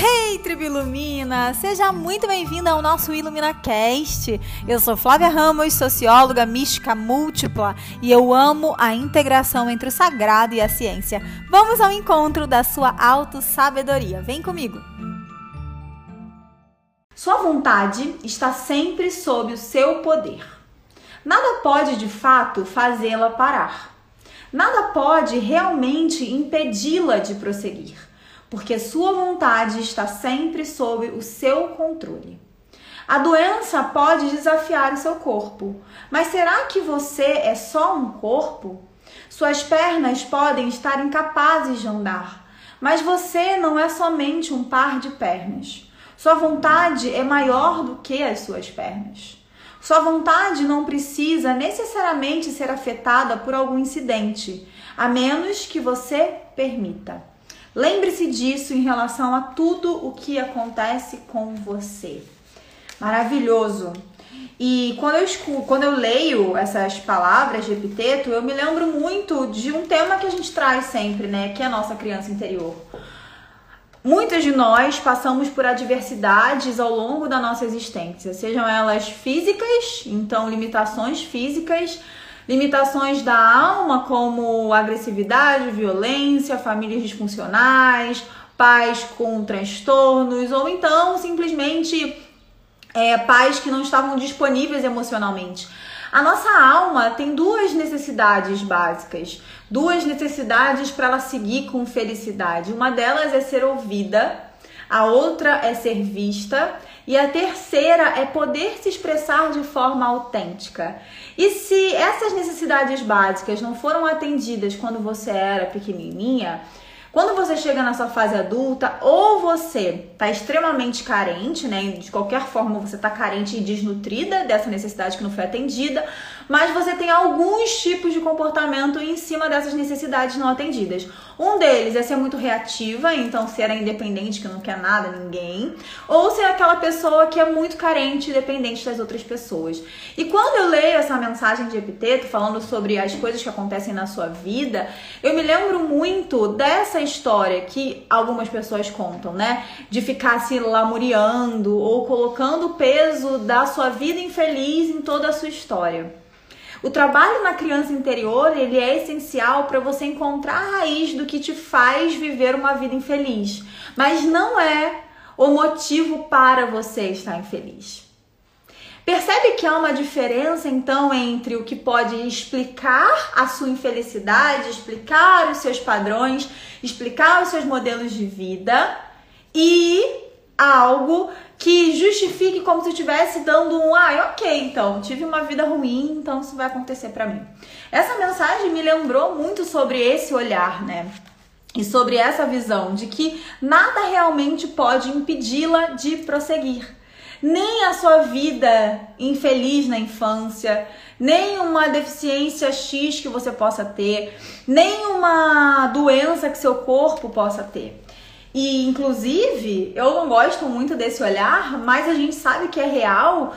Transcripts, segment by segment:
Hey, Tribo Ilumina! Seja muito bem-vinda ao nosso IluminaCast. Eu sou Flávia Ramos, socióloga mística múltipla, e eu amo a integração entre o sagrado e a ciência. Vamos ao encontro da sua auto-sabedoria. Vem comigo! Sua vontade está sempre sob o seu poder. Nada pode de fato fazê-la parar. Nada pode realmente impedi-la de prosseguir porque sua vontade está sempre sob o seu controle. A doença pode desafiar o seu corpo, mas será que você é só um corpo? Suas pernas podem estar incapazes de andar, mas você não é somente um par de pernas. Sua vontade é maior do que as suas pernas. Sua vontade não precisa necessariamente ser afetada por algum incidente, a menos que você permita. Lembre-se disso em relação a tudo o que acontece com você. Maravilhoso. E quando eu, escuto, quando eu leio essas palavras de epiteto, eu me lembro muito de um tema que a gente traz sempre, né? Que é a nossa criança interior. Muitas de nós passamos por adversidades ao longo da nossa existência, sejam elas físicas, então limitações físicas, Limitações da alma, como agressividade, violência, famílias disfuncionais, pais com transtornos, ou então simplesmente é, pais que não estavam disponíveis emocionalmente. A nossa alma tem duas necessidades básicas, duas necessidades para ela seguir com felicidade. Uma delas é ser ouvida, a outra é ser vista e a terceira é poder se expressar de forma autêntica. E se essas necessidades básicas não foram atendidas quando você era pequenininha, quando você chega na sua fase adulta, ou você está extremamente carente, né? De qualquer forma, você está carente e desnutrida dessa necessidade que não foi atendida, mas você tem alguns tipos de comportamento em cima dessas necessidades não atendidas. Um deles é ser muito reativa, então ser independente que não quer nada, ninguém, ou ser aquela pessoa que é muito carente e dependente das outras pessoas. E quando eu leio essa mensagem de epiteto falando sobre as coisas que acontecem na sua vida, eu me lembro muito dessa história que algumas pessoas contam, né? De ficar se lamuriando ou colocando o peso da sua vida infeliz em toda a sua história. O trabalho na criança interior, ele é essencial para você encontrar a raiz do que te faz viver uma vida infeliz, mas não é o motivo para você estar infeliz. Percebe que há uma diferença então entre o que pode explicar a sua infelicidade, explicar os seus padrões, explicar os seus modelos de vida e algo que justifique como se estivesse dando um, ah, ok, então, tive uma vida ruim, então isso vai acontecer para mim. Essa mensagem me lembrou muito sobre esse olhar, né? E sobre essa visão de que nada realmente pode impedi-la de prosseguir. Nem a sua vida infeliz na infância, nem uma deficiência X que você possa ter, nem uma doença que seu corpo possa ter. E, inclusive, eu não gosto muito desse olhar, mas a gente sabe que é real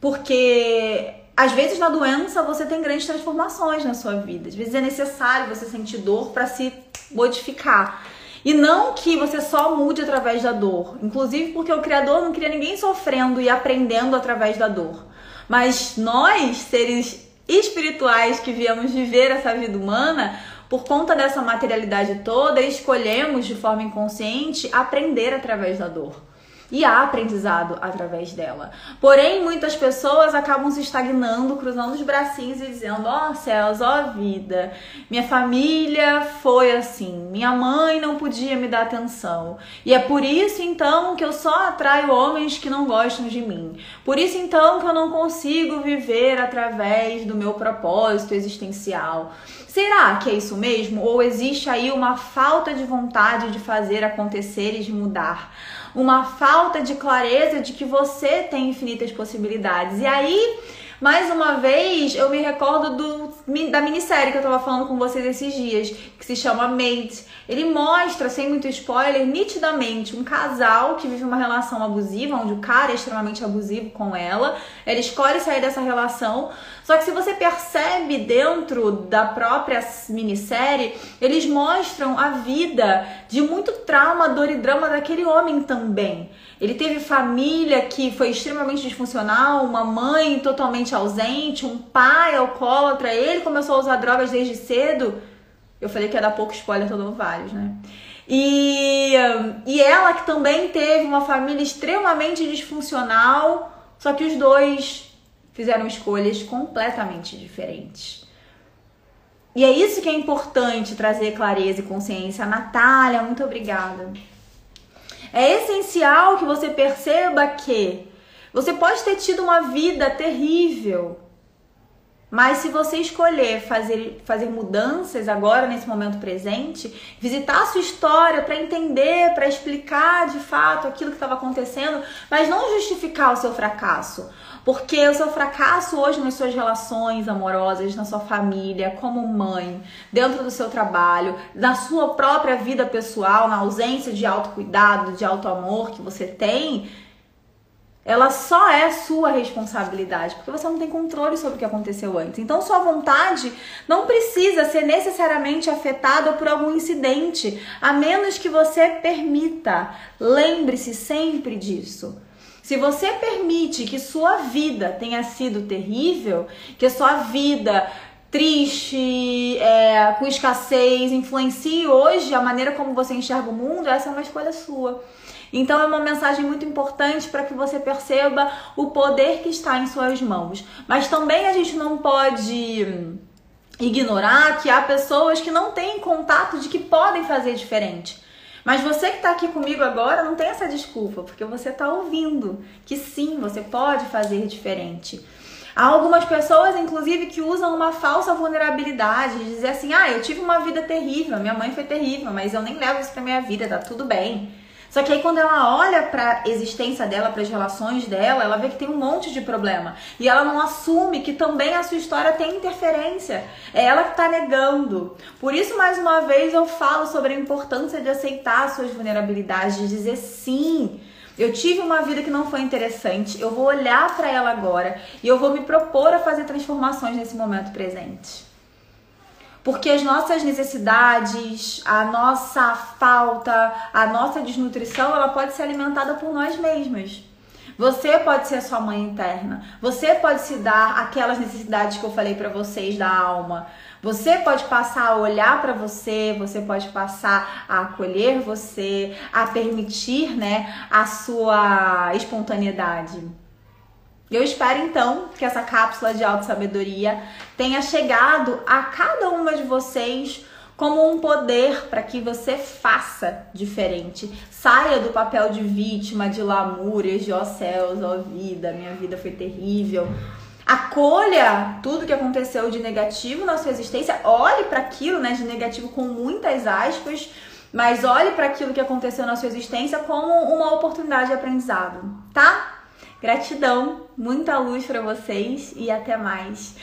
porque às vezes na doença você tem grandes transformações na sua vida. Às vezes é necessário você sentir dor para se modificar. E não que você só mude através da dor. Inclusive porque o Criador não queria ninguém sofrendo e aprendendo através da dor. Mas nós, seres espirituais que viemos viver essa vida humana, por conta dessa materialidade toda, escolhemos de forma inconsciente aprender através da dor. E há aprendizado através dela. Porém, muitas pessoas acabam se estagnando, cruzando os bracinhos e dizendo: Ó oh, céus, ó oh, vida, minha família foi assim, minha mãe não podia me dar atenção. E é por isso então que eu só atraio homens que não gostam de mim. Por isso então que eu não consigo viver através do meu propósito existencial. Será que é isso mesmo? Ou existe aí uma falta de vontade de fazer acontecer e de mudar? Uma falta de clareza de que você tem infinitas possibilidades. E aí mais uma vez, eu me recordo do, da minissérie que eu tava falando com vocês esses dias, que se chama Mate. Ele mostra, sem muito spoiler, nitidamente um casal que vive uma relação abusiva, onde o cara é extremamente abusivo com ela. Ela escolhe sair dessa relação. Só que se você percebe dentro da própria minissérie, eles mostram a vida de muito trauma, dor e drama daquele homem também. Ele teve família que foi extremamente disfuncional, uma mãe totalmente ausente, um pai alcoólatra, ele começou a usar drogas desde cedo. Eu falei que ia dar pouco spoiler, tô dando vários, né? E, e ela que também teve uma família extremamente disfuncional, só que os dois fizeram escolhas completamente diferentes. E é isso que é importante trazer clareza e consciência. Natália, muito obrigada. É essencial que você perceba que você pode ter tido uma vida terrível, mas se você escolher fazer, fazer mudanças agora, nesse momento presente, visitar a sua história para entender, para explicar de fato aquilo que estava acontecendo, mas não justificar o seu fracasso. Porque o seu fracasso hoje nas suas relações amorosas, na sua família, como mãe, dentro do seu trabalho, na sua própria vida pessoal, na ausência de autocuidado, de autoamor que você tem, ela só é sua responsabilidade, porque você não tem controle sobre o que aconteceu antes. Então, sua vontade não precisa ser necessariamente afetada por algum incidente, a menos que você permita. Lembre-se sempre disso. Se você permite que sua vida tenha sido terrível, que a sua vida triste, é, com escassez, influencie hoje a maneira como você enxerga o mundo, essa é uma escolha sua. Então é uma mensagem muito importante para que você perceba o poder que está em suas mãos. Mas também a gente não pode ignorar que há pessoas que não têm contato de que podem fazer diferente. Mas você que está aqui comigo agora não tem essa desculpa, porque você está ouvindo que sim, você pode fazer diferente. Há algumas pessoas, inclusive, que usam uma falsa vulnerabilidade, de dizer assim: ah, eu tive uma vida terrível, minha mãe foi terrível, mas eu nem levo isso pra minha vida, tá tudo bem. Só que aí quando ela olha para a existência dela, para as relações dela, ela vê que tem um monte de problema. E ela não assume que também a sua história tem interferência. É ela que está negando. Por isso, mais uma vez, eu falo sobre a importância de aceitar as suas vulnerabilidades, de dizer sim. Eu tive uma vida que não foi interessante, eu vou olhar para ela agora e eu vou me propor a fazer transformações nesse momento presente. Porque as nossas necessidades, a nossa falta, a nossa desnutrição, ela pode ser alimentada por nós mesmas. Você pode ser a sua mãe interna. Você pode se dar aquelas necessidades que eu falei para vocês da alma. Você pode passar a olhar para você, você pode passar a acolher você, a permitir, né, a sua espontaneidade. Eu espero então que essa cápsula de auto-sabedoria tenha chegado a cada uma de vocês como um poder para que você faça diferente. Saia do papel de vítima, de lamúrias, de ó oh céus, ó oh vida, minha vida foi terrível. Acolha tudo que aconteceu de negativo na sua existência, olhe para aquilo, né, de negativo com muitas aspas, mas olhe para aquilo que aconteceu na sua existência como uma oportunidade de aprendizado, tá? Gratidão, muita luz para vocês e até mais.